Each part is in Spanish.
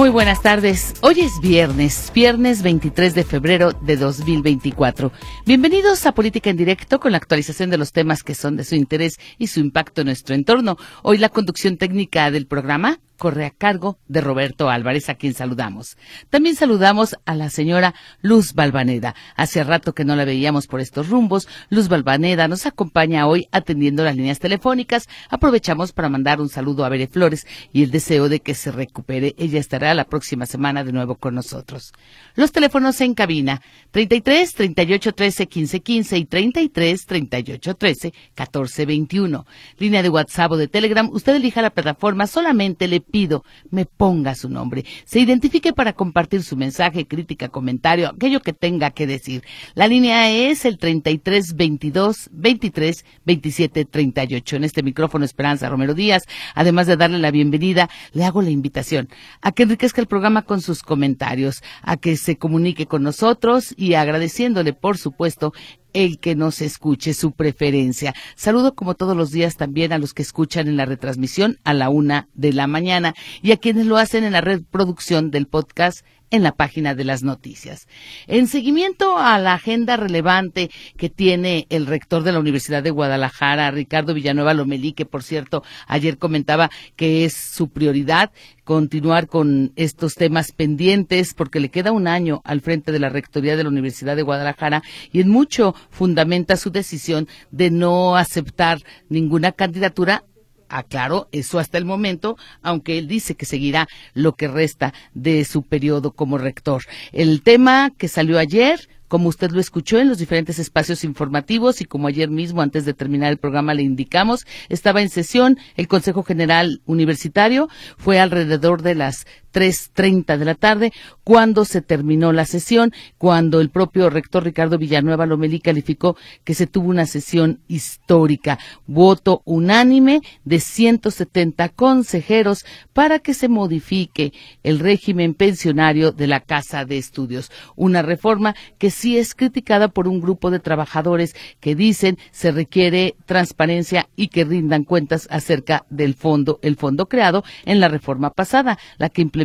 Muy buenas tardes. Hoy es viernes, viernes 23 de febrero de 2024. Bienvenidos a Política en Directo con la actualización de los temas que son de su interés y su impacto en nuestro entorno. Hoy la conducción técnica del programa corre a cargo de Roberto Álvarez, a quien saludamos. También saludamos a la señora Luz Balvaneda. Hace rato que no la veíamos por estos rumbos. Luz Balvaneda nos acompaña hoy atendiendo las líneas telefónicas. Aprovechamos para mandar un saludo a Bere Flores y el deseo de que se recupere. Ella estará la próxima semana de nuevo con nosotros. Los teléfonos en cabina 33 38 13 15 15 y 33 38 13 14 21. Línea de WhatsApp o de Telegram. Usted elija la plataforma. Solamente le pido me ponga su nombre, se identifique para compartir su mensaje, crítica, comentario, aquello que tenga que decir. La línea es el 33 22 23 27 38. En este micrófono Esperanza Romero Díaz, además de darle la bienvenida, le hago la invitación a que enriquezca el programa con sus comentarios, a que se comunique con nosotros y agradeciéndole, por supuesto, el que nos escuche su preferencia. Saludo como todos los días también a los que escuchan en la retransmisión a la una de la mañana y a quienes lo hacen en la reproducción del podcast en la página de las noticias. En seguimiento a la agenda relevante que tiene el rector de la Universidad de Guadalajara, Ricardo Villanueva Lomelí, que por cierto ayer comentaba que es su prioridad continuar con estos temas pendientes porque le queda un año al frente de la Rectoría de la Universidad de Guadalajara y en mucho fundamenta su decisión de no aceptar ninguna candidatura aclaro, eso hasta el momento, aunque él dice que seguirá lo que resta de su periodo como rector. El tema que salió ayer, como usted lo escuchó en los diferentes espacios informativos y como ayer mismo antes de terminar el programa le indicamos, estaba en sesión el Consejo General Universitario, fue alrededor de las 3.30 de la tarde, cuando se terminó la sesión, cuando el propio rector Ricardo Villanueva Lomelí calificó que se tuvo una sesión histórica. Voto unánime de 170 consejeros para que se modifique el régimen pensionario de la Casa de Estudios. Una reforma que sí es criticada por un grupo de trabajadores que dicen se requiere transparencia y que rindan cuentas acerca del fondo, el fondo creado en la reforma pasada, la que implementó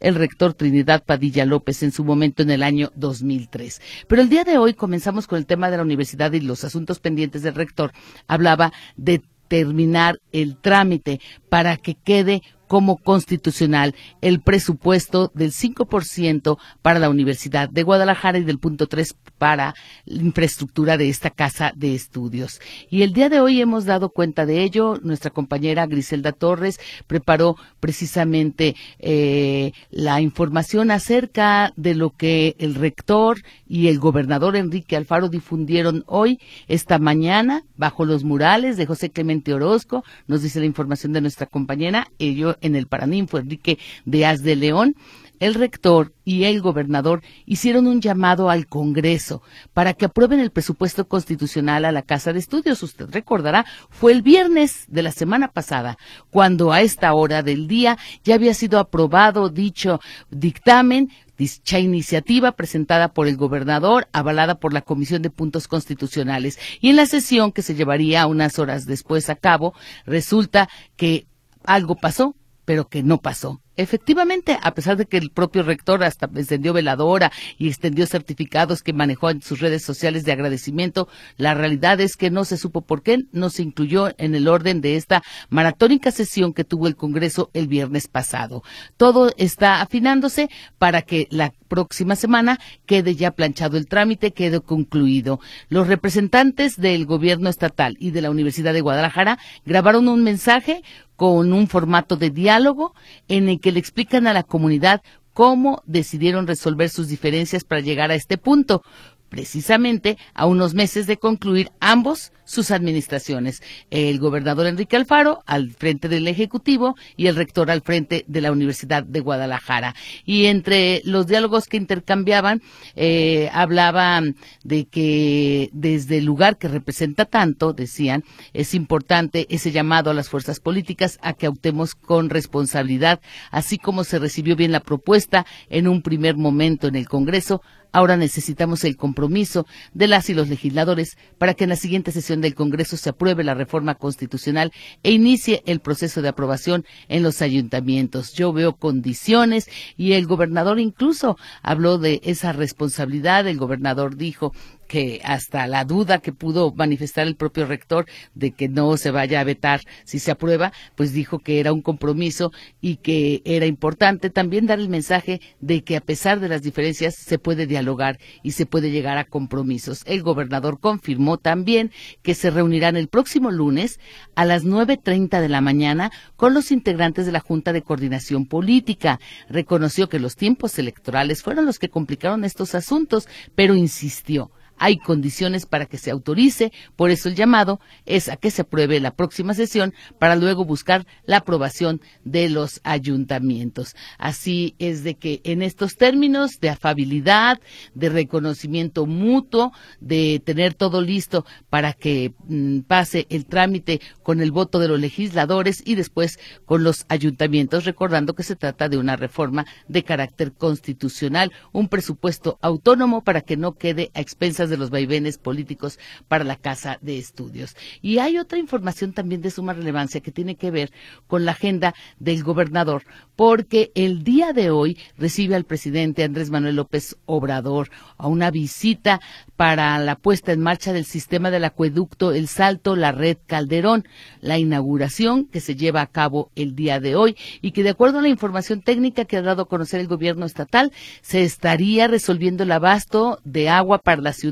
el rector Trinidad Padilla López en su momento en el año 2003. Pero el día de hoy comenzamos con el tema de la universidad y los asuntos pendientes del rector. Hablaba de terminar el trámite para que quede como constitucional el presupuesto del 5% para la Universidad de Guadalajara y del punto 3 para la infraestructura de esta casa de estudios. Y el día de hoy hemos dado cuenta de ello. Nuestra compañera Griselda Torres preparó precisamente eh, la información acerca de lo que el rector y el gobernador Enrique Alfaro difundieron hoy, esta mañana, bajo los murales de José Clemente Orozco. Nos dice la información de nuestra compañera. Ello en el Paraninfo, Enrique Díaz de León, el rector y el gobernador hicieron un llamado al Congreso para que aprueben el presupuesto constitucional a la Casa de Estudios. Usted recordará, fue el viernes de la semana pasada, cuando a esta hora del día ya había sido aprobado dicho dictamen dicha iniciativa presentada por el gobernador, avalada por la Comisión de Puntos Constitucionales. Y en la sesión que se llevaría unas horas después a cabo, resulta que algo pasó, pero que no pasó. Efectivamente, a pesar de que el propio rector hasta encendió veladora y extendió certificados que manejó en sus redes sociales de agradecimiento, la realidad es que no se supo por qué no se incluyó en el orden de esta maratónica sesión que tuvo el Congreso el viernes pasado. Todo está afinándose para que la próxima semana quede ya planchado el trámite, quede concluido. Los representantes del gobierno estatal y de la Universidad de Guadalajara grabaron un mensaje con un formato de diálogo en el que le explican a la comunidad cómo decidieron resolver sus diferencias para llegar a este punto. Precisamente a unos meses de concluir ambos sus administraciones. El gobernador Enrique Alfaro al frente del Ejecutivo y el rector al frente de la Universidad de Guadalajara. Y entre los diálogos que intercambiaban, eh, hablaban de que desde el lugar que representa tanto, decían, es importante ese llamado a las fuerzas políticas a que optemos con responsabilidad, así como se recibió bien la propuesta en un primer momento en el Congreso, Ahora necesitamos el compromiso de las y los legisladores para que en la siguiente sesión del Congreso se apruebe la reforma constitucional e inicie el proceso de aprobación en los ayuntamientos. Yo veo condiciones y el gobernador incluso habló de esa responsabilidad. El gobernador dijo que hasta la duda que pudo manifestar el propio rector de que no se vaya a vetar si se aprueba, pues dijo que era un compromiso y que era importante también dar el mensaje de que a pesar de las diferencias se puede dialogar y se puede llegar a compromisos. El gobernador confirmó también que se reunirán el próximo lunes a las 9.30 de la mañana con los integrantes de la Junta de Coordinación Política. Reconoció que los tiempos electorales fueron los que complicaron estos asuntos, pero insistió hay condiciones para que se autorice, por eso el llamado es a que se apruebe la próxima sesión para luego buscar la aprobación de los ayuntamientos. Así es de que en estos términos de afabilidad, de reconocimiento mutuo, de tener todo listo para que mm, pase el trámite con el voto de los legisladores y después con los ayuntamientos, recordando que se trata de una reforma de carácter constitucional, un presupuesto autónomo para que no quede a expensas de los vaivenes políticos para la Casa de Estudios. Y hay otra información también de suma relevancia que tiene que ver con la agenda del gobernador, porque el día de hoy recibe al presidente Andrés Manuel López Obrador a una visita para la puesta en marcha del sistema del acueducto El Salto, la red Calderón, la inauguración que se lleva a cabo el día de hoy y que de acuerdo a la información técnica que ha dado a conocer el gobierno estatal, se estaría resolviendo el abasto de agua para la ciudad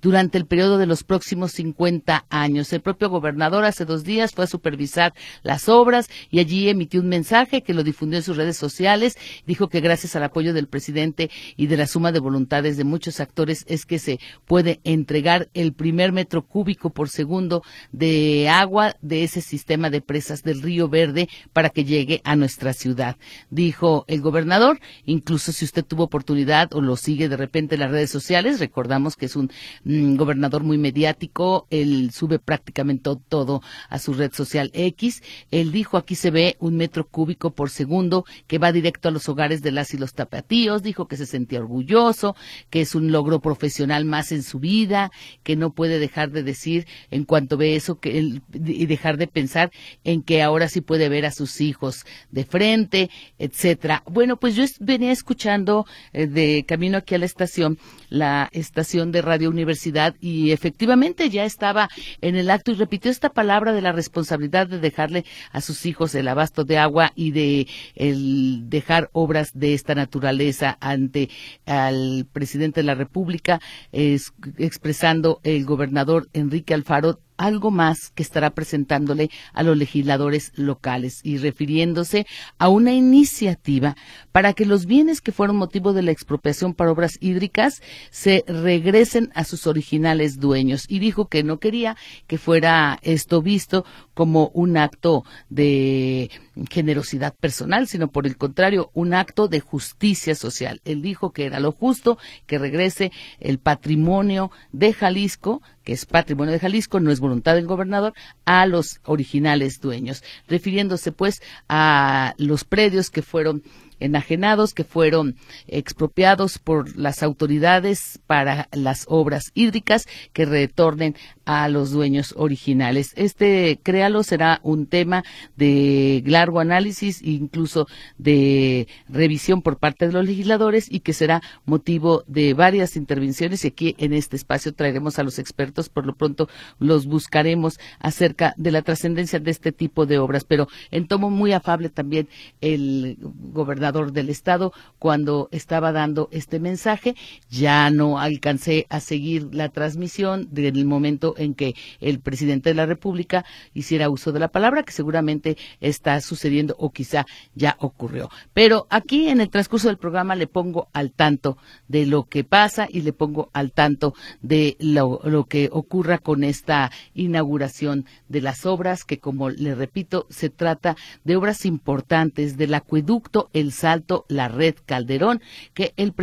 durante el periodo de los próximos 50 años. El propio gobernador hace dos días fue a supervisar las obras y allí emitió un mensaje que lo difundió en sus redes sociales. Dijo que gracias al apoyo del presidente y de la suma de voluntades de muchos actores es que se puede entregar el primer metro cúbico por segundo de agua de ese sistema de presas del Río Verde para que llegue a nuestra ciudad. Dijo el gobernador, incluso si usted tuvo oportunidad o lo sigue de repente en las redes sociales, recordamos que es un un gobernador muy mediático, él sube prácticamente todo a su red social X. Él dijo, aquí se ve un metro cúbico por segundo que va directo a los hogares de las y los tapatíos, dijo que se sentía orgulloso, que es un logro profesional más en su vida, que no puede dejar de decir en cuanto ve eso que él, y dejar de pensar en que ahora sí puede ver a sus hijos de frente, etcétera. Bueno, pues yo venía escuchando eh, de camino aquí a la estación, la estación de Radio Universidad y efectivamente ya estaba en el acto y repitió esta palabra de la responsabilidad de dejarle a sus hijos el abasto de agua y de el dejar obras de esta naturaleza ante al presidente de la República, expresando el gobernador Enrique Alfaro algo más que estará presentándole a los legisladores locales y refiriéndose a una iniciativa para que los bienes que fueron motivo de la expropiación para obras hídricas se regresen a sus originales dueños. Y dijo que no quería que fuera esto visto como un acto de generosidad personal, sino por el contrario, un acto de justicia social. Él dijo que era lo justo que regrese el patrimonio de Jalisco, que es patrimonio de Jalisco, no es voluntad del gobernador, a los originales dueños, refiriéndose pues a los predios que fueron enajenados que fueron expropiados por las autoridades para las obras hídricas que retornen a los dueños originales. Este, créalo, será un tema de largo análisis incluso de revisión por parte de los legisladores y que será motivo de varias intervenciones. Y aquí en este espacio traeremos a los expertos, por lo pronto los buscaremos acerca de la trascendencia de este tipo de obras, pero en tomo muy afable también el gobernador del estado cuando estaba dando este mensaje. Ya no alcancé a seguir la transmisión del momento en que el presidente de la República hiciera uso de la palabra, que seguramente está sucediendo o quizá ya ocurrió. Pero aquí en el transcurso del programa le pongo al tanto de lo que pasa y le pongo al tanto de lo, lo que ocurra con esta inauguración de las obras, que como le repito, se trata de obras importantes del acueducto El Salto, la red Calderón, que el,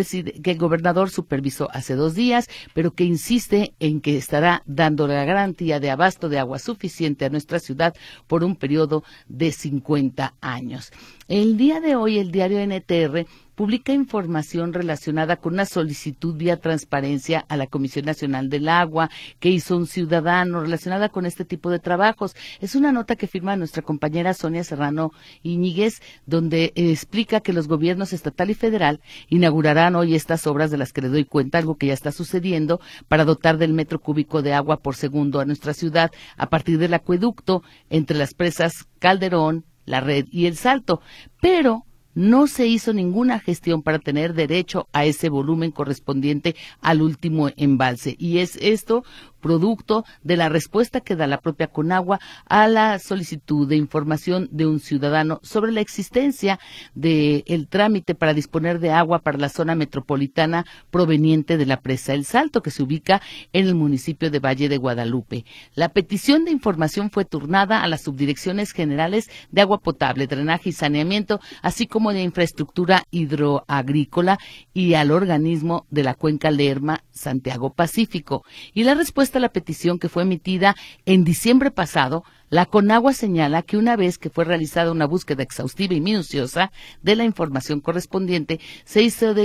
gobernador supervisó hace dos días, pero que insiste en que estará dando la garantía de abasto de agua suficiente a nuestra ciudad por un periodo de 50 años. El día de hoy, el diario NTR publica información relacionada con una solicitud vía transparencia a la Comisión Nacional del Agua que hizo un ciudadano relacionada con este tipo de trabajos. Es una nota que firma nuestra compañera Sonia Serrano Iñiguez, donde explica que los gobiernos estatal y federal inaugurarán hoy estas obras de las que le doy cuenta, algo que ya está sucediendo, para dotar del metro cúbico de agua por segundo a nuestra ciudad a partir del acueducto entre las presas Calderón, la red y el salto. Pero no se hizo ninguna gestión para tener derecho a ese volumen correspondiente al último embalse. Y es esto producto de la respuesta que da la propia Conagua a la solicitud de información de un ciudadano sobre la existencia del trámite para disponer de agua para la zona metropolitana proveniente de la presa El Salto, que se ubica en el municipio de Valle de Guadalupe. La petición de información fue turnada a las subdirecciones generales de agua potable, drenaje y saneamiento, así como de infraestructura hidroagrícola y al organismo de la cuenca Lerma Santiago Pacífico. Y la respuesta la petición que fue emitida en diciembre pasado la Conagua señala que una vez que fue realizada una búsqueda exhaustiva y minuciosa de la información correspondiente, se, hizo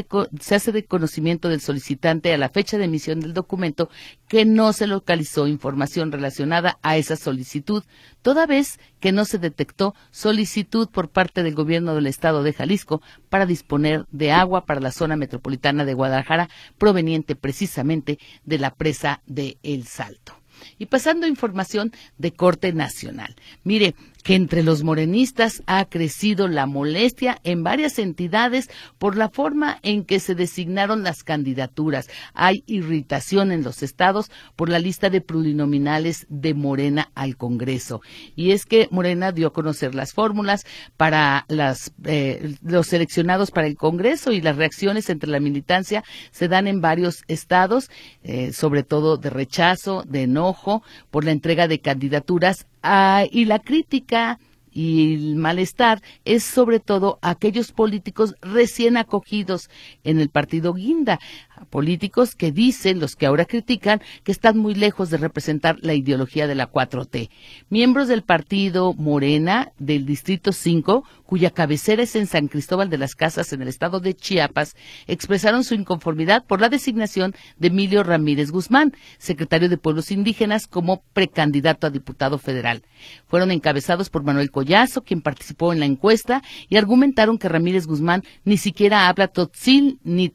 se hace de conocimiento del solicitante a la fecha de emisión del documento que no se localizó información relacionada a esa solicitud, toda vez que no se detectó solicitud por parte del gobierno del estado de Jalisco para disponer de agua para la zona metropolitana de Guadalajara proveniente precisamente de la presa de El Salto. Y pasando información de corte nacional. Mire, que entre los morenistas ha crecido la molestia en varias entidades por la forma en que se designaron las candidaturas. Hay irritación en los estados por la lista de plurinominales de Morena al Congreso. Y es que Morena dio a conocer las fórmulas para eh, los seleccionados para el Congreso y las reacciones entre la militancia se dan en varios estados, eh, sobre todo de rechazo, de enojo por la entrega de candidaturas Ah, y la crítica y el malestar es sobre todo aquellos políticos recién acogidos en el partido Guinda, políticos que dicen, los que ahora critican, que están muy lejos de representar la ideología de la 4T. Miembros del partido Morena del Distrito 5, cuya cabecera es en San Cristóbal de las Casas, en el estado de Chiapas, expresaron su inconformidad por la designación de Emilio Ramírez Guzmán, secretario de Pueblos Indígenas, como precandidato a diputado federal. Fueron encabezados por Manuel quien participó en la encuesta, y argumentaron que Ramírez Guzmán ni siquiera habla totzil ni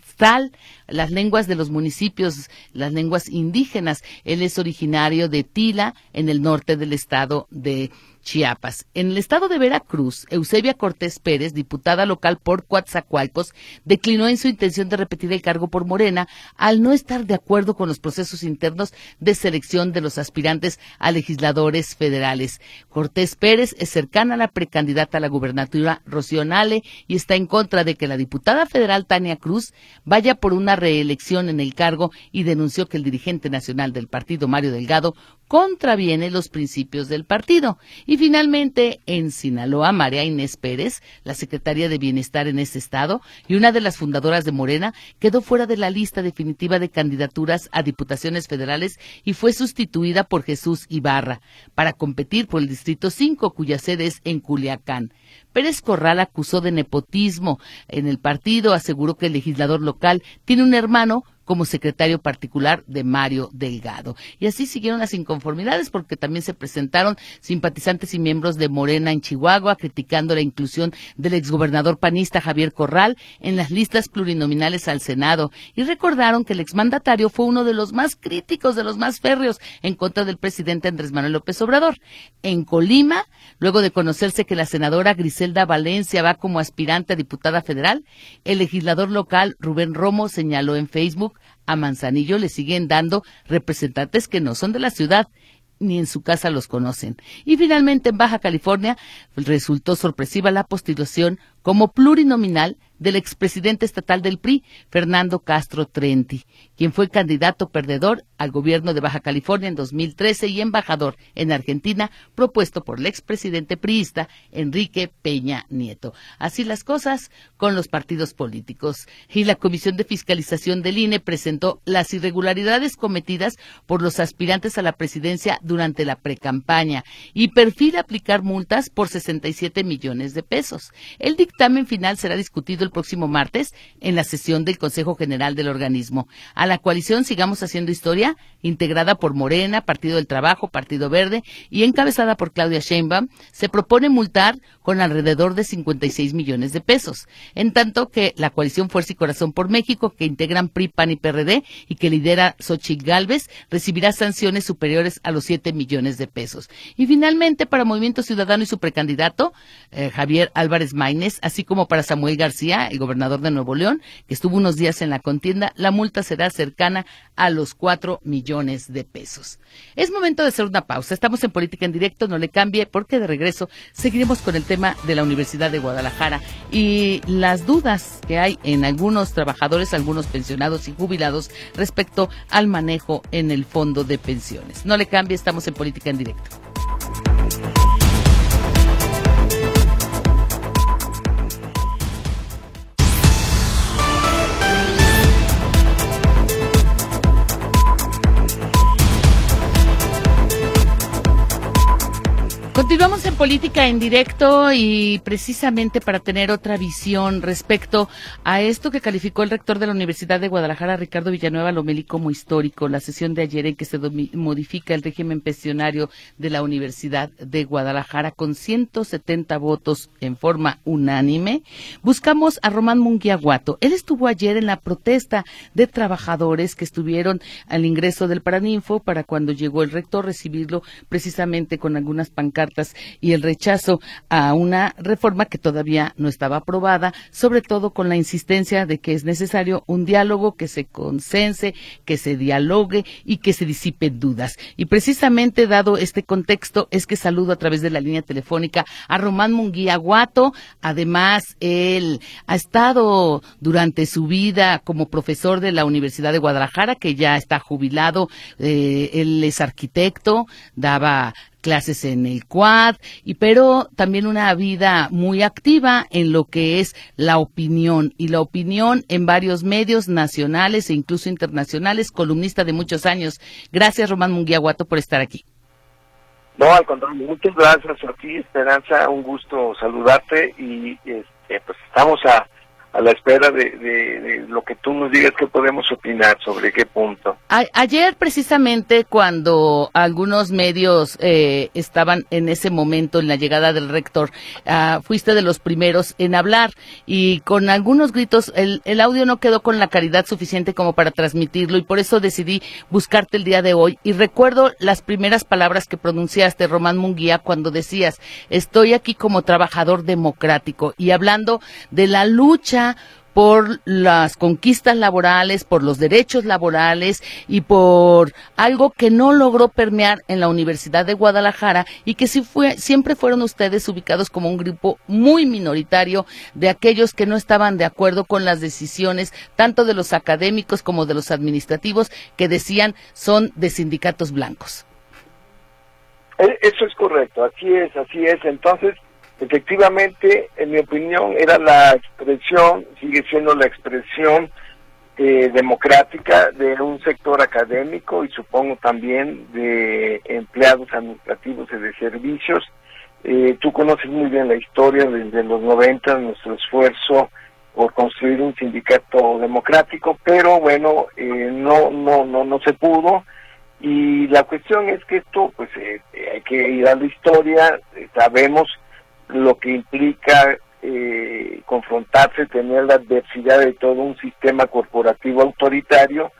tzeltal, las lenguas de los municipios, las lenguas indígenas. Él es originario de Tila, en el norte del estado de Chiapas. En el estado de Veracruz, Eusebia Cortés Pérez, diputada local por Coatzacoalcos, declinó en su intención de repetir el cargo por Morena al no estar de acuerdo con los procesos internos de selección de los aspirantes a legisladores federales. Cortés Pérez es cercana a la precandidata a la gubernatura Rocío y está en contra de que la diputada federal Tania Cruz vaya por una reelección en el cargo y denunció que el dirigente nacional del partido Mario Delgado contraviene los principios del partido. Y finalmente, en Sinaloa, María Inés Pérez, la secretaria de Bienestar en ese estado y una de las fundadoras de Morena, quedó fuera de la lista definitiva de candidaturas a diputaciones federales y fue sustituida por Jesús Ibarra para competir por el Distrito 5, cuya sede es en Culiacán. Pérez Corral acusó de nepotismo en el partido, aseguró que el legislador local tiene un hermano como secretario particular de Mario Delgado. Y así siguieron las inconformidades porque también se presentaron simpatizantes y miembros de Morena en Chihuahua criticando la inclusión del exgobernador panista Javier Corral en las listas plurinominales al Senado y recordaron que el exmandatario fue uno de los más críticos, de los más férreos en contra del presidente Andrés Manuel López Obrador. En Colima, luego de conocerse que la senadora Griselda Valencia va como aspirante a diputada federal, el legislador local Rubén Romo señaló en Facebook a Manzanillo le siguen dando representantes que no son de la ciudad ni en su casa los conocen. Y finalmente en Baja California resultó sorpresiva la postulación como plurinominal del expresidente estatal del PRI, Fernando Castro Trenti, quien fue candidato perdedor al gobierno de Baja California en 2013 y embajador en Argentina, propuesto por el expresidente priista Enrique Peña Nieto. Así las cosas con los partidos políticos. Y la Comisión de Fiscalización del INE presentó las irregularidades cometidas por los aspirantes a la presidencia durante la precampaña y perfila aplicar multas por 67 millones de pesos. El dictamen final será discutido el próximo martes en la sesión del Consejo General del organismo. A la coalición Sigamos Haciendo Historia, integrada por Morena, Partido del Trabajo, Partido Verde y encabezada por Claudia Sheinbaum, se propone multar con alrededor de 56 millones de pesos, en tanto que la coalición Fuerza y Corazón por México, que integran PRI, PAN y PRD y que lidera Xochitl Galvez, recibirá sanciones superiores a los 7 millones de pesos. Y finalmente, para Movimiento Ciudadano y su precandidato, eh, Javier Álvarez Maínez, así como para Samuel García, el gobernador de Nuevo León, que estuvo unos días en la contienda, la multa será cercana a los 4 millones de pesos. Es momento de hacer una pausa. Estamos en Política en Directo, no le cambie, porque de regreso seguiremos con el tema de la Universidad de Guadalajara y las dudas que hay en algunos trabajadores, algunos pensionados y jubilados respecto al manejo en el fondo de pensiones. No le cambie, estamos en Política en Directo. Continuamos en política en directo y precisamente para tener otra visión respecto a esto que calificó el rector de la Universidad de Guadalajara, Ricardo Villanueva Lomeli, como histórico, la sesión de ayer en que se modifica el régimen pensionario de la Universidad de Guadalajara con 170 votos en forma unánime. Buscamos a Román Munguiaguato. Él estuvo ayer en la protesta de trabajadores que estuvieron al ingreso del Paraninfo para cuando llegó el rector recibirlo precisamente con algunas pancartas y el rechazo a una reforma que todavía no estaba aprobada, sobre todo con la insistencia de que es necesario un diálogo que se consense, que se dialogue y que se disipen dudas. Y precisamente dado este contexto es que saludo a través de la línea telefónica a Román Munguía Guato. Además, él ha estado durante su vida como profesor de la Universidad de Guadalajara, que ya está jubilado. Eh, él es arquitecto, daba clases en el quad, y pero también una vida muy activa en lo que es la opinión y la opinión en varios medios nacionales e incluso internacionales, columnista de muchos años. Gracias Román Munguiaguato por estar aquí. No, al contrario, muchas gracias a ti, Esperanza, un gusto saludarte y este, pues estamos a a la espera de, lo que tú nos digas que podemos opinar sobre qué punto. ayer precisamente cuando algunos medios eh, estaban en ese momento en la llegada del rector, ah, fuiste de los primeros en hablar y con algunos gritos el, el audio no quedó con la caridad suficiente como para transmitirlo y por eso decidí buscarte el día de hoy y recuerdo las primeras palabras que pronunciaste, Román Munguía, cuando decías, estoy aquí como trabajador democrático y hablando de la lucha por las conquistas laborales, por los derechos laborales y por algo que no logró permear en la Universidad de Guadalajara y que sí fue, siempre fueron ustedes ubicados como un grupo muy minoritario de aquellos que no estaban de acuerdo con las decisiones tanto de los académicos como de los administrativos que decían son de sindicatos blancos. E, eso es correcto, así es, así es. Entonces, Efectivamente, en mi opinión, era la expresión, sigue siendo la expresión eh, democrática de un sector académico y supongo también de empleados administrativos y de servicios. Eh, tú conoces muy bien la historia desde los 90, nuestro esfuerzo por construir un sindicato democrático, pero bueno, eh, no, no, no, no se pudo. Y la cuestión es que esto, pues eh, hay que ir a la historia, sabemos lo que implica eh, confrontarse, tener la adversidad de todo un sistema corporativo autoritario,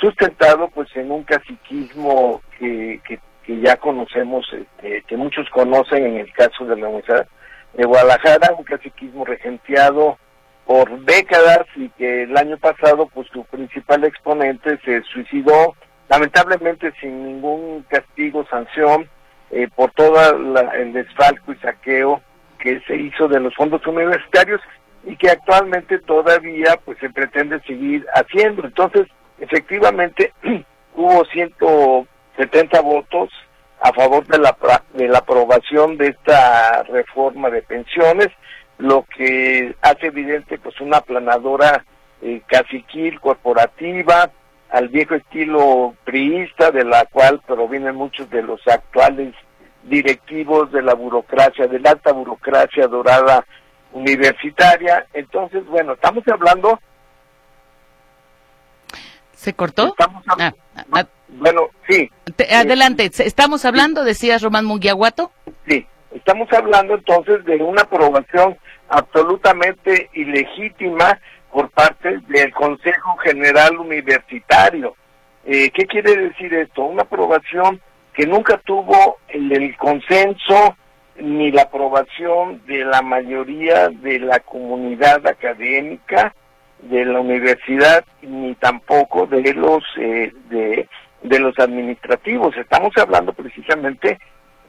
sustentado pues en un caciquismo que, que, ya conocemos, este, que muchos conocen en el caso de la Universidad de Guadalajara, un caciquismo regenteado por décadas y que el año pasado pues su principal exponente se suicidó lamentablemente sin ningún castigo, sanción, eh, por todo el desfalco y saqueo que se hizo de los fondos universitarios y que actualmente todavía pues se pretende seguir haciendo. Entonces, efectivamente, hubo 170 votos a favor de la, de la aprobación de esta reforma de pensiones, lo que hace evidente pues una aplanadora eh, caciquil corporativa al viejo estilo priista de la cual provienen muchos de los actuales directivos de la burocracia, de la alta burocracia dorada universitaria. Entonces, bueno, estamos hablando... ¿Se cortó? Estamos ah, ah, bueno, sí. adelante, estamos hablando, decías Román Munguiaguato. Sí, estamos hablando entonces de una aprobación absolutamente ilegítima por parte del Consejo General Universitario. Eh, ¿Qué quiere decir esto? Una aprobación que nunca tuvo el, consenso ni la aprobación de la mayoría de la comunidad académica de la universidad ni tampoco de los eh, de, de, los administrativos estamos hablando precisamente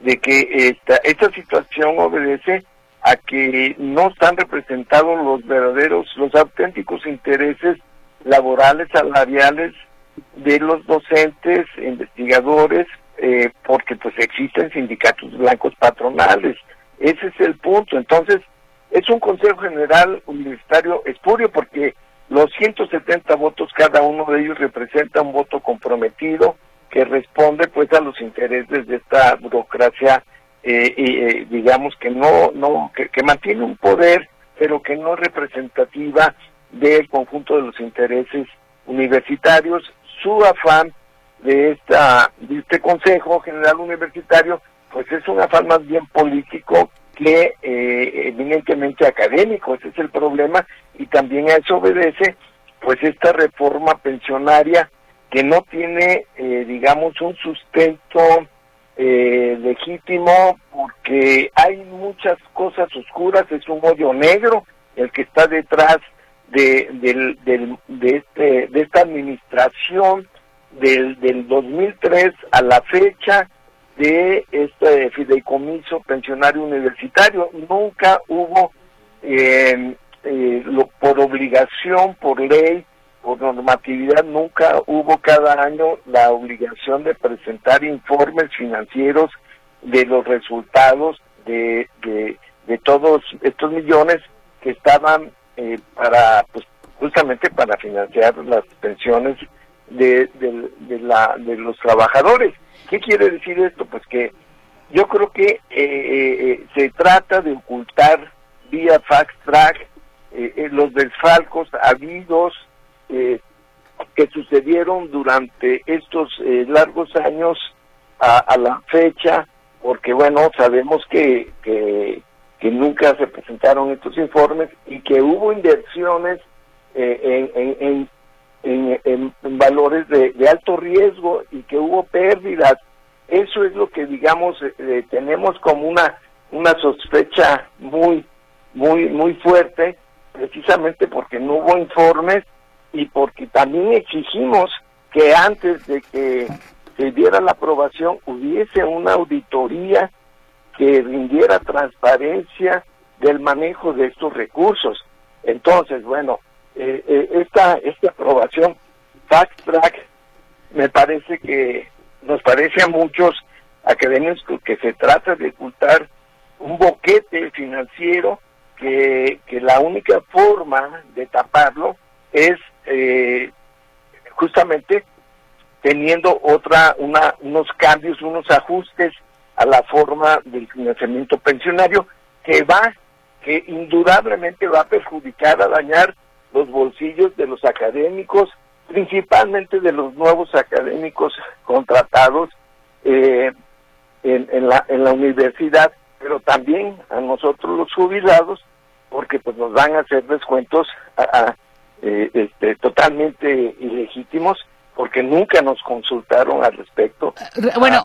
de que esta esta situación obedece a que no están representados los verdaderos los auténticos intereses laborales salariales de los docentes investigadores eh, porque pues existen sindicatos blancos patronales. Ese es el punto. Entonces, es un Consejo General Universitario espurio porque los 170 votos, cada uno de ellos representa un voto comprometido que responde pues a los intereses de esta burocracia, eh, eh, digamos que no, no, que, mantiene un poder, pero que no es representativa del conjunto de los intereses universitarios. Su afán de esta de este Consejo General Universitario, pues es un afán más bien político que eh, eminentemente académico, ese es el problema, y también a eso obedece pues esta reforma pensionaria que no tiene, eh, digamos, un sustento eh, legítimo porque hay muchas cosas oscuras, es un hoyo negro el que está detrás de, del, de, este, de esta administración del, del 2003 a la fecha de este fideicomiso pensionario universitario. Nunca hubo, eh, eh, por obligación, por ley, por normatividad, nunca hubo cada año la obligación de presentar informes financieros de los resultados de, de, de todos estos millones que estaban eh, para, pues, justamente para financiar las pensiones de, de, la, de los trabajadores. ¿Qué quiere decir esto? Pues que yo creo que eh, eh, se trata de ocultar vía fax track eh, los desfalcos habidos que sucedieron durante estos largos años a, la fecha, porque bueno, sabemos que, que, que, nunca se presentaron estos informes y que hubo inversiones en, en, en en, valores de, alto riesgo y que hubo pérdidas. Eso es lo que, digamos, eh, eh, tenemos como una, una sospecha muy, muy, muy fuerte, precisamente porque no hubo informes y porque también exigimos que antes de que se diera la aprobación hubiese una auditoría que rindiera transparencia del manejo de estos recursos. Entonces, bueno, eh, eh, esta, esta aprobación fast track me parece que nos parece a muchos académicos que se trata de ocultar un boquete financiero que, que la única forma de taparlo es eh, justamente teniendo otra una unos cambios unos ajustes a la forma del financiamiento pensionario que va que indudablemente va a perjudicar, a dañar los bolsillos de los académicos, principalmente de los nuevos académicos contratados eh, en, la, en la universidad, pero también a nosotros los jubilados, porque pues nos van a hacer descuentos a, eh, este, totalmente ilegítimos porque nunca nos consultaron al respecto. Bueno,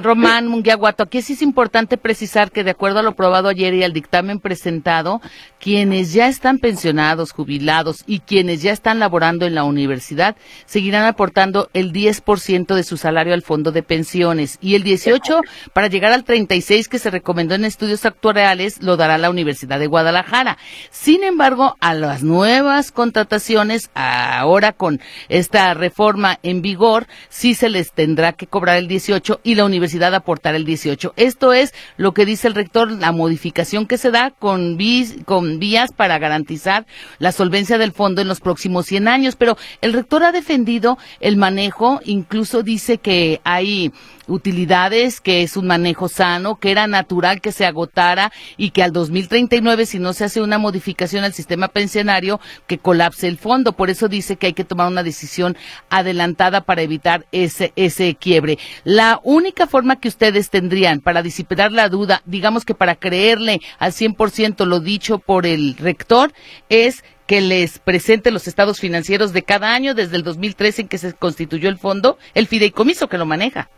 Román Munguiaguato, aquí sí es importante precisar que de acuerdo a lo probado ayer y al dictamen presentado, quienes ya están pensionados, jubilados y quienes ya están laborando en la universidad seguirán aportando el 10% de su salario al fondo de pensiones y el 18 para llegar al 36 que se recomendó en estudios actuariales lo dará la Universidad de Guadalajara. Sin embargo, a las nuevas contrataciones ahora con esta reforma en vigor, sí se les tendrá que cobrar el 18 y la universidad aportar el 18. Esto es lo que dice el rector, la modificación que se da con, con vías para garantizar la solvencia del fondo en los próximos 100 años. Pero el rector ha defendido el manejo, incluso dice que hay utilidades, que es un manejo sano, que era natural que se agotara y que al 2039, si no se hace una modificación al sistema pensionario, que colapse el fondo. Por eso dice que hay que tomar una decisión adelantada para evitar ese, ese quiebre. La única forma que ustedes tendrían para disipar la duda, digamos que para creerle al 100% lo dicho por el rector, es que les presente los estados financieros de cada año desde el 2013 en que se constituyó el fondo, el fideicomiso que lo maneja.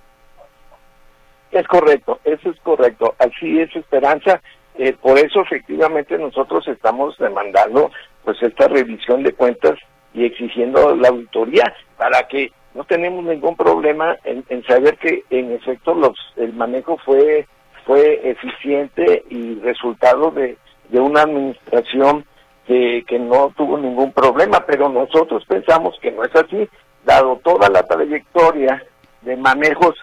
Es correcto, eso es correcto. Así es Esperanza. Eh, por eso efectivamente nosotros estamos demandando pues esta revisión de cuentas y exigiendo la auditoría para que no tenemos ningún problema en, saber que en efecto los el manejo fue fue eficiente y resultado de, de una administración que, que no tuvo ningún problema, pero nosotros pensamos que no es así, dado toda la trayectoria de manejos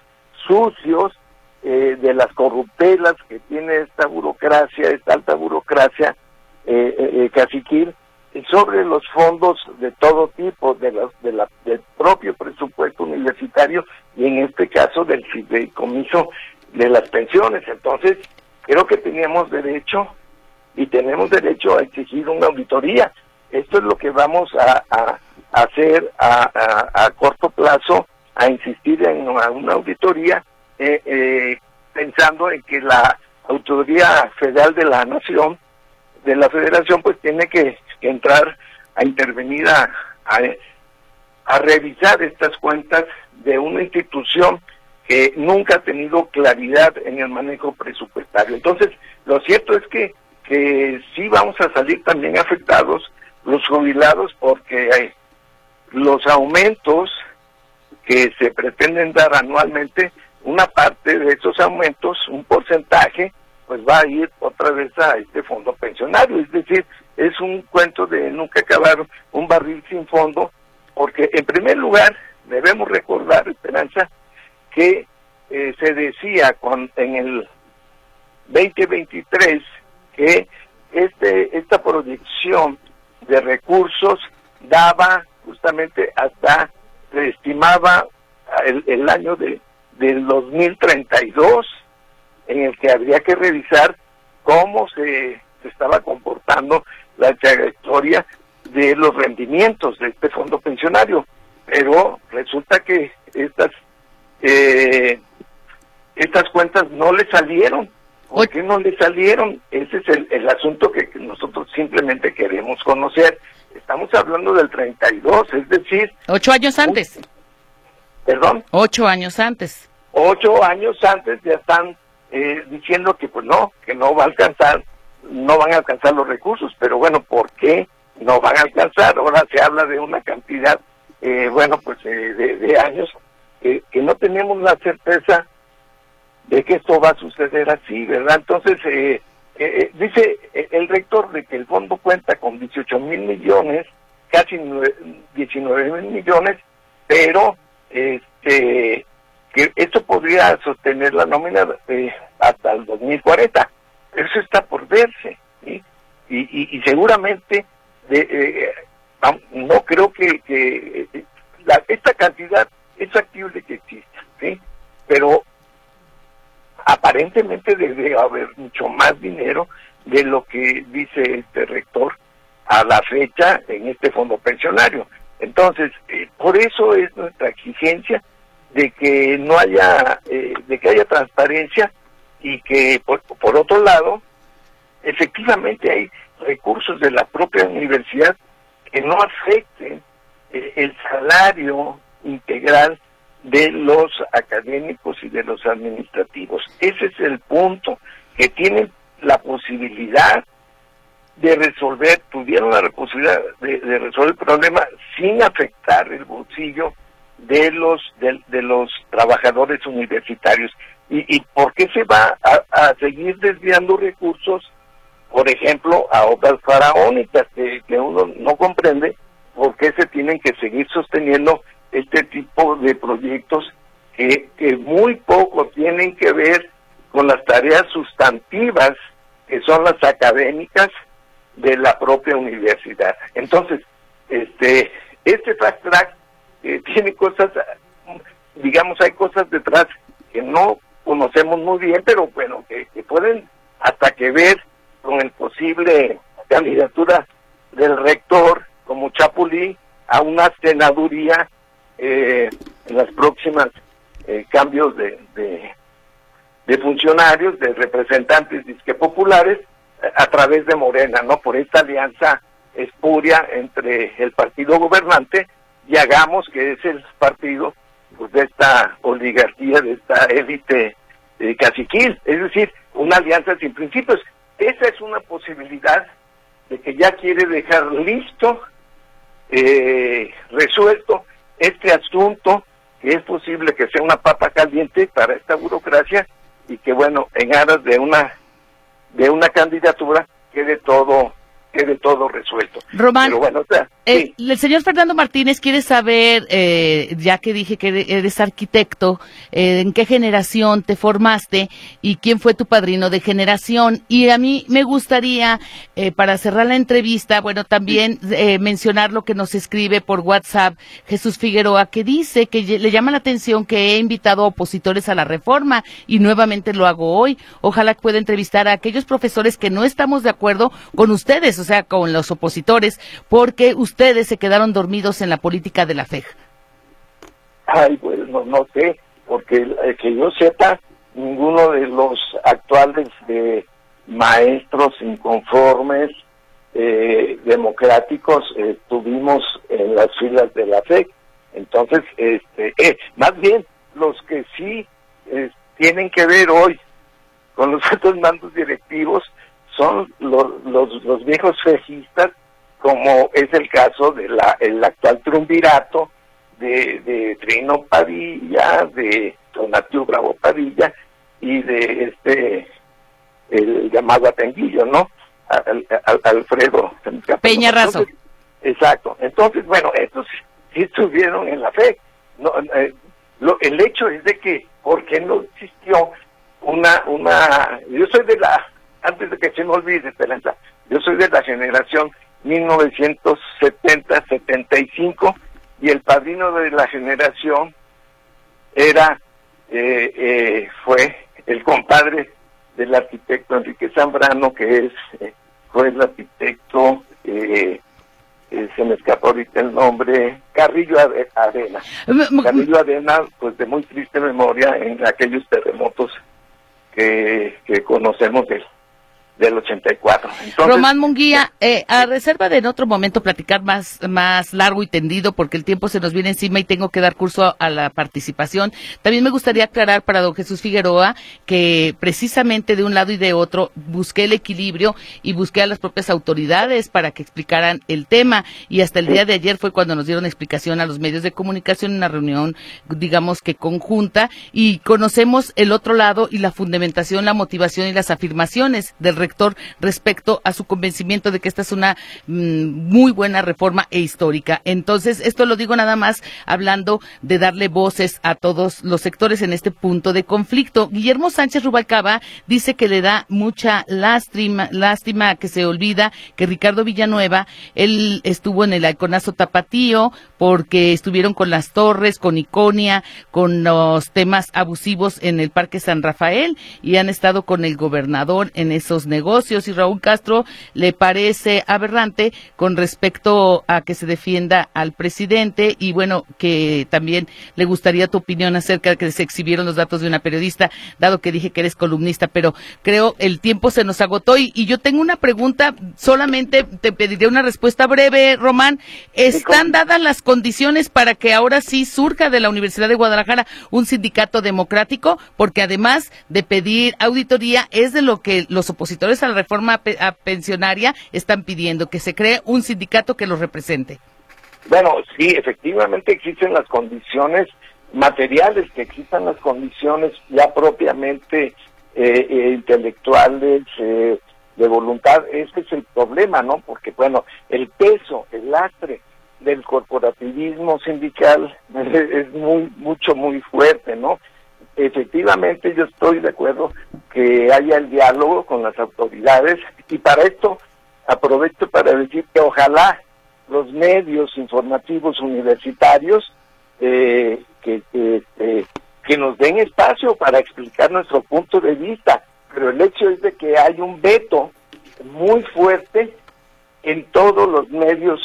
sucios eh, de las corruptelas que tiene esta burocracia, esta alta burocracia eh, eh, caciquil, sobre los fondos de todo tipo, de los, de la, del propio presupuesto universitario y en este caso del fideicomiso de las pensiones. Entonces, creo que teníamos derecho y tenemos derecho a exigir una auditoría. Esto es lo que vamos a, hacer a, a, corto plazo, a insistir en una auditoría eh, eh, pensando en que la Autoridad Federal de la Nación, de la Federación, pues tiene que, entrar a intervenir a, a, revisar estas cuentas de una institución que nunca ha tenido claridad en el manejo presupuestario. Entonces, lo cierto es que, que sí vamos a salir también afectados los jubilados porque hay los aumentos que se pretenden dar anualmente una parte de esos aumentos, un porcentaje, pues va a ir otra vez a este fondo pensionario. Es decir, es un cuento de nunca acabar un barril sin fondo, porque en primer lugar debemos recordar, Esperanza, que eh, se decía con, en el 2023 que este esta proyección de recursos daba justamente hasta, se estimaba el, el año de del 2032 en el que habría que revisar cómo se, estaba comportando la trayectoria de los rendimientos de este fondo pensionario. Pero resulta que estas eh, estas cuentas no le salieron. ¿Por qué no le salieron? Ese es el, el asunto que nosotros simplemente queremos conocer. Estamos hablando del 32, es decir... Ocho años antes. ¿Perdón? Ocho años antes ocho años antes ya están eh, diciendo que pues no, que no va a alcanzar, no van a alcanzar los recursos, pero bueno, ¿por qué no van a alcanzar? Ahora se habla de una cantidad, eh, bueno, pues eh, de, años que no tenemos la certeza de que esto va a suceder así, ¿verdad? Entonces, dice el rector de que el fondo cuenta con 18 mil millones, casi 19 mil millones, pero este que esto podría sostener la nómina eh, hasta el 2040. Eso está por verse. Y, y, seguramente de, eh, no creo que, que la, esta cantidad es factible que exista, ¿sí? pero aparentemente debe haber mucho más dinero de lo que dice este rector a la fecha en este fondo pensionario. Entonces, eh, por eso es nuestra exigencia de que no haya, eh, de que haya transparencia y que por, por otro lado, efectivamente hay recursos de la propia universidad que no afecten eh, el salario integral de los académicos y de los administrativos. Ese es el punto, que tienen la posibilidad de resolver, tuvieron la posibilidad de, resolver el problema sin afectar el bolsillo de los de, los trabajadores universitarios. ¿Y, ¿Y, por qué se va a, seguir desviando recursos, por ejemplo, a obras faraónicas que, que uno no comprende por qué se tienen que seguir sosteniendo este tipo de proyectos que, que muy poco tienen que ver con las tareas sustantivas que son las académicas de la propia universidad. Entonces, este, este fast track eh, tiene cosas, digamos, hay cosas detrás que no conocemos muy bien, pero bueno, que, pueden hasta que ver con el posible candidatura del rector como Chapulí a una senaduría eh, en las próximas eh, cambios de, de funcionarios, de representantes disque populares, a través de Morena, ¿no? Por esta alianza espuria entre el partido gobernante y hagamos que es el partido pues, de esta oligarquía, de esta élite eh, caciquil, es decir, una alianza sin principios. Esa es una posibilidad de que ya quiere dejar listo, eh, resuelto este asunto, que es posible que sea una papa caliente para esta burocracia y que bueno, en aras de una de una candidatura quede todo quede todo resuelto. Román, eh, el señor Fernando Martínez quiere saber, eh, ya que dije que eres arquitecto, eh, en qué generación te formaste y quién fue tu padrino de generación. Y a mí me gustaría, para cerrar la entrevista, bueno, también mencionar lo que nos escribe por WhatsApp Jesús Figueroa, que dice que le llama la atención que he invitado a opositores a la reforma y nuevamente lo hago hoy. Ojalá pueda entrevistar a aquellos profesores que no estamos de acuerdo con ustedes, o sea, con los opositores, porque ustedes se quedaron dormidos en la política de la FEJ? Ay, pues no, sé, porque eh, que yo sepa, ninguno de los actuales de maestros inconformes eh, democráticos estuvimos en las filas de la FEC. Entonces, este, eh, más bien, los que sí tienen que ver hoy con los altos mandos directivos son los, los, los viejos fejistas como es el caso de la el actual triunvirato de, de Trino Padilla, de Donatiu Bravo Padilla y de este el llamado Atenguillo, ¿no? Alfredo Peña Razo. Exacto. Entonces, bueno, estos sí estuvieron en la fe. No, eh, lo, el hecho es de que, ¿por qué no existió una, una, yo soy de la, antes de que se me olvide, Esperanza, yo soy de la generación 1970-75 y el padrino de la generación era eh, eh, fue el compadre del arquitecto Enrique Zambrano que es eh, fue el arquitecto se me escapó ahorita el nombre Carrillo Arena. Carrillo Arena pues de muy triste memoria en aquellos terremotos que, que conocemos de del 84. Román Munguía, eh, a reserva de en otro momento platicar más, más largo y tendido, porque el tiempo se nos viene encima y tengo que dar curso a la participación, también me gustaría aclarar para don Jesús Figueroa que precisamente de un lado y de otro busqué el equilibrio y busqué a las propias autoridades para que explicaran el tema y hasta el día de ayer fue cuando nos dieron explicación a los medios de comunicación en una reunión, digamos que conjunta, y conocemos el otro lado y la fundamentación, la motivación y las afirmaciones del respecto a su convencimiento de que esta es una mm, muy buena reforma e histórica. Entonces, esto lo digo nada más hablando de darle voces a todos los sectores en este punto de conflicto. Guillermo Sánchez Rubalcaba dice que le da mucha lástima, lástima que se olvida que Ricardo Villanueva, él estuvo en el Iconazo Tapatío porque estuvieron con las torres, con Iconia, con los temas abusivos en el Parque San Rafael y han estado con el gobernador en esos negocios negocios y Raúl Castro le parece aberrante con respecto a que se defienda al presidente y bueno, que también le gustaría tu opinión acerca de que se exhibieron los datos de una periodista, dado que dije que eres columnista, pero creo el tiempo se nos agotó y, y yo tengo una pregunta, solamente te pediré una respuesta breve, Román. ¿Están dadas las condiciones para que ahora sí surja de la Universidad de Guadalajara un sindicato democrático? Porque además de pedir auditoría, es de lo que los opositores a la reforma pensionaria están pidiendo, que se cree un sindicato que los represente. Bueno, sí, efectivamente existen las condiciones materiales, que existan las condiciones ya propiamente eh, eh, intelectuales, eh, de voluntad, ese es el problema, ¿no? Porque, bueno, el peso, el lastre del corporativismo sindical es muy, mucho, muy fuerte, ¿no? Efectivamente, yo estoy de acuerdo que haya el diálogo con las autoridades y para esto aprovecho para decir que ojalá los medios informativos universitarios eh, que, que, que nos den espacio para explicar nuestro punto de vista pero el hecho es de que hay un veto muy fuerte en todos los medios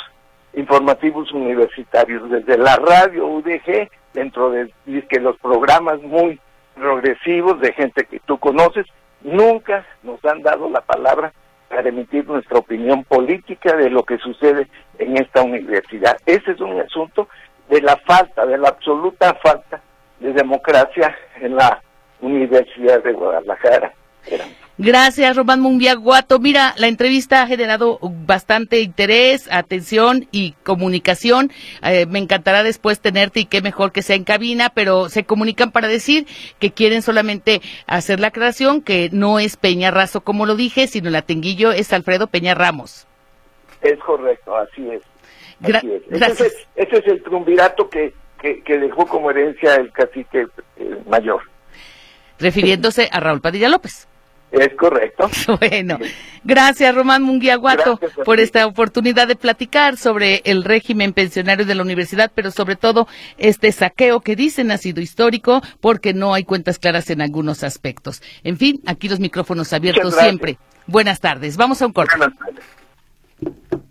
informativos universitarios, desde la radio UDG, dentro de que los programas muy progresivos de gente que tú conoces, nunca nos han dado la palabra para emitir nuestra opinión política de lo que sucede en esta universidad. Ese es un asunto de la falta, de la absoluta falta de democracia en la Universidad de Guadalajara. Gracias, Román Munguiaguato. Mira, la entrevista ha generado bastante interés, atención y comunicación. Eh, me encantará después tenerte y qué mejor que sea en cabina, pero se comunican para decir que quieren solamente hacer la aclaración que no es Peña Razo, como lo dije, sino la Tenguillo es Alfredo Peña Ramos. Es correcto, así es. Ese, es el triunvirato que, que, dejó como herencia el cacique eh, mayor. Refiriéndose a Raúl Padilla López. Es correcto. Bueno, gracias Román Munguiaguato por esta oportunidad de platicar sobre el régimen pensionario de la universidad, pero sobre todo este saqueo que dicen ha sido histórico porque no hay cuentas claras en algunos aspectos. En fin, aquí los micrófonos abiertos siempre. Buenas tardes. Vamos a un corte. Buenas tardes.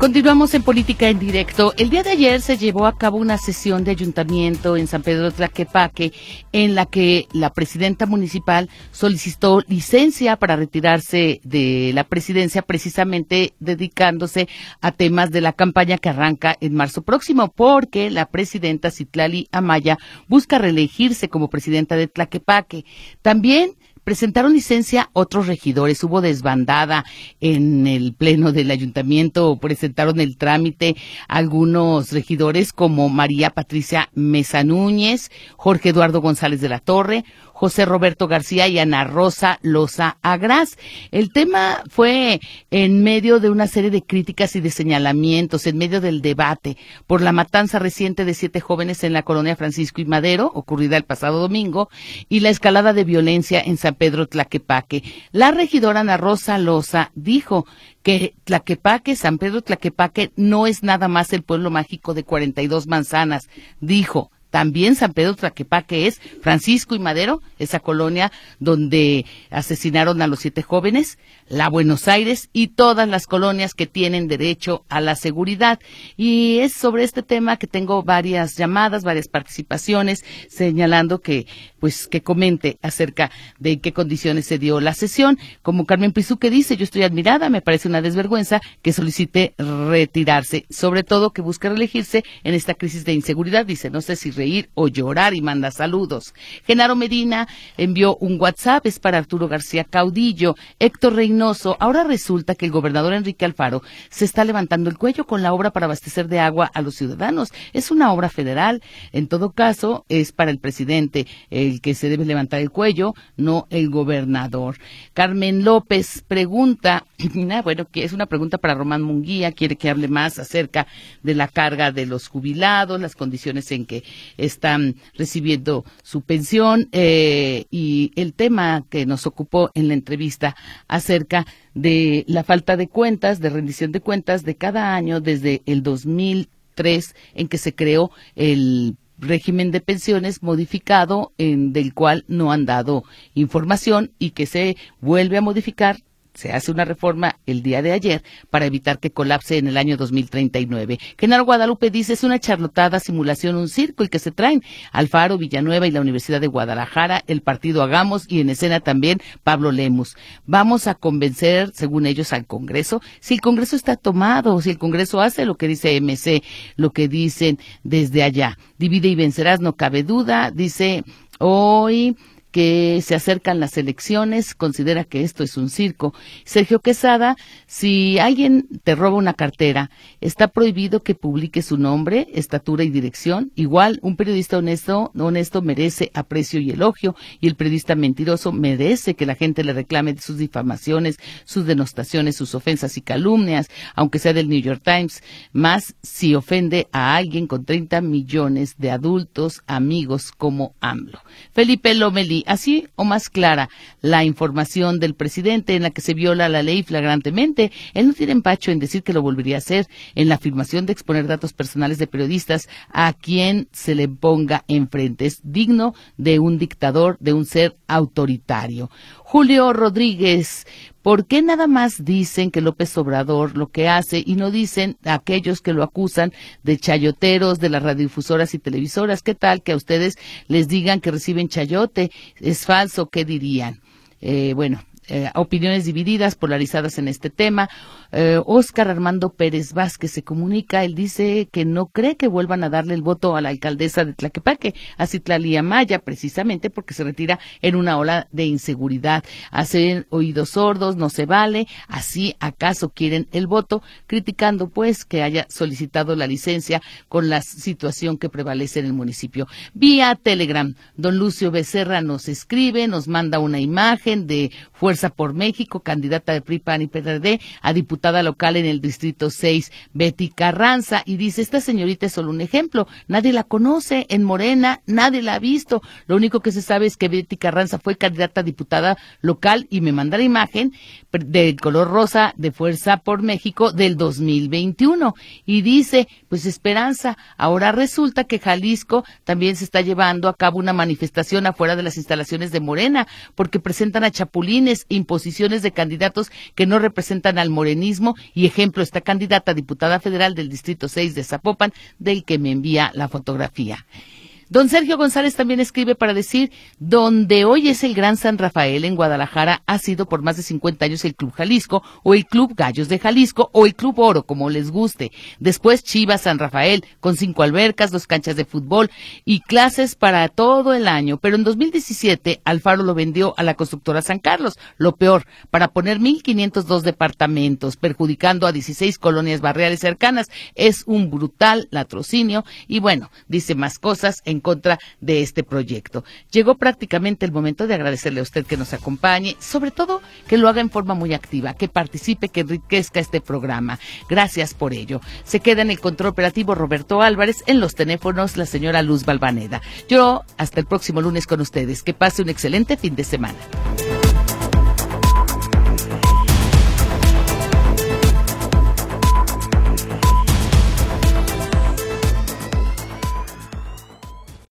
Continuamos en Política en Directo. El día de ayer se llevó a cabo una sesión de ayuntamiento en San Pedro Tlaquepaque en la que la presidenta municipal solicitó licencia para retirarse de la presidencia precisamente dedicándose a temas de la campaña que arranca en marzo próximo porque la presidenta Citlali Amaya busca reelegirse como presidenta de Tlaquepaque. También presentaron licencia otros regidores, hubo desbandada en el pleno del ayuntamiento, presentaron el trámite algunos regidores como María Patricia Mesa Núñez, Jorge Eduardo González de la Torre, José Roberto García y Ana Rosa Loza Agras. El tema fue en medio de una serie de críticas y de señalamientos, en medio del debate por la matanza reciente de siete jóvenes en la colonia Francisco y Madero, ocurrida el pasado domingo, y la escalada de violencia en San Pedro Tlaquepaque. La regidora Ana Rosa Loza dijo que Tlaquepaque, San Pedro Tlaquepaque, no es nada más el pueblo mágico de 42 manzanas. Dijo, también San Pedro Tlaquepaque es Francisco y Madero, esa colonia donde asesinaron a los siete jóvenes, la Buenos Aires y todas las colonias que tienen derecho a la seguridad. Y es sobre este tema que tengo varias llamadas, varias participaciones, señalando que, pues, que comente acerca de en qué condiciones se dio la sesión. Como Carmen Pizú dice, yo estoy admirada, me parece una desvergüenza que solicite retirarse, sobre todo que busque reelegirse en esta crisis de inseguridad. Dice, no sé si reír o llorar y manda saludos. Genaro Medina envió un WhatsApp, es para Arturo García Caudillo. Héctor Reynoso, ahora resulta que el gobernador Enrique Alfaro se está levantando el cuello con la obra para abastecer de agua a los ciudadanos. Es una obra federal. En todo caso, es para el presidente el que se debe levantar el cuello, no el gobernador. Carmen López pregunta, bueno, que es una pregunta para Román Munguía, quiere que hable más acerca de la carga de los jubilados, las condiciones en que están recibiendo su pensión eh, y el tema que nos ocupó en la entrevista acerca de la falta de cuentas, de rendición de cuentas de cada año desde el 2003 en que se creó el régimen de pensiones modificado en del cual no han dado información y que se vuelve a modificar se hace una reforma el día de ayer para evitar que colapse en el año 2039. Genaro Guadalupe dice es una charlotada simulación, un circo y que se traen Alfaro, Villanueva y la Universidad de Guadalajara, el partido Hagamos y en escena también Pablo Lemus. Vamos a convencer, según ellos, al Congreso. Si el Congreso está tomado, si el Congreso hace lo que dice MC, lo que dicen desde allá. Divide y vencerás, no cabe duda. Dice hoy que se acercan las elecciones, considera que esto es un circo. Sergio Quesada, si alguien te roba una cartera, está prohibido que publique su nombre, estatura y dirección. Igual, un periodista honesto, honesto merece aprecio y elogio, y el periodista mentiroso merece que la gente le reclame sus difamaciones, sus denostaciones, sus ofensas y calumnias, aunque sea del New York Times, más si ofende a alguien con 30 millones de adultos amigos como AMLO. Felipe Lomeli así o más clara la información del presidente en la que se viola la ley flagrantemente. Él no tiene empacho en decir que lo volvería a hacer en la afirmación de exponer datos personales de periodistas a quien se le ponga enfrente. Es digno de un dictador, de un ser autoritario. Julio Rodríguez, ¿por qué nada más dicen que López Obrador lo que hace y no dicen a aquellos que lo acusan de chayoteros de las radiodifusoras y televisoras? ¿Qué tal que a ustedes les digan que reciben chayote? ¿Es falso? ¿Qué dirían? Eh, bueno, eh, opiniones divididas, polarizadas en este tema. Oscar eh, Armando Pérez Vázquez se comunica, él dice que no cree que vuelvan a darle el voto a la alcaldesa de Tlaquepaque, a Citlalía Maya, precisamente porque se retira en una ola de inseguridad. Hacen oídos sordos, no se vale, así acaso quieren el voto, criticando pues que haya solicitado la licencia con la situación que prevalece en el municipio. Vía Telegram, don Lucio Becerra nos escribe, nos manda una imagen de Fuerza por México, candidata de PRI, PAN y PRD a diputada local en el Distrito 6, Betty Carranza, y dice, esta señorita es solo un ejemplo, nadie la conoce en Morena, nadie la ha visto, lo único que se sabe es que Betty Carranza fue candidata a diputada local y me manda la imagen del color rosa de Fuerza por México del 2021 y dice, pues esperanza, ahora resulta que Jalisco también se está llevando a cabo una manifestación afuera de las instalaciones de Morena porque presentan a chapulines imposiciones de candidatos que no representan al morenismo y ejemplo esta candidata diputada federal del Distrito 6 de Zapopan del que me envía la fotografía. Don Sergio González también escribe para decir, donde hoy es el Gran San Rafael en Guadalajara, ha sido por más de 50 años el Club Jalisco, o el Club Gallos de Jalisco, o el Club Oro, como les guste. Después Chivas San Rafael, con cinco albercas, dos canchas de fútbol y clases para todo el año. Pero en 2017, Alfaro lo vendió a la constructora San Carlos. Lo peor, para poner 1.502 departamentos, perjudicando a 16 colonias barriales cercanas. Es un brutal latrocinio y bueno, dice más cosas contra de este proyecto. Llegó prácticamente el momento de agradecerle a usted que nos acompañe, sobre todo que lo haga en forma muy activa, que participe, que enriquezca este programa. Gracias por ello. Se queda en el control operativo Roberto Álvarez, en los teléfonos la señora Luz Balvaneda. Yo hasta el próximo lunes con ustedes. Que pase un excelente fin de semana.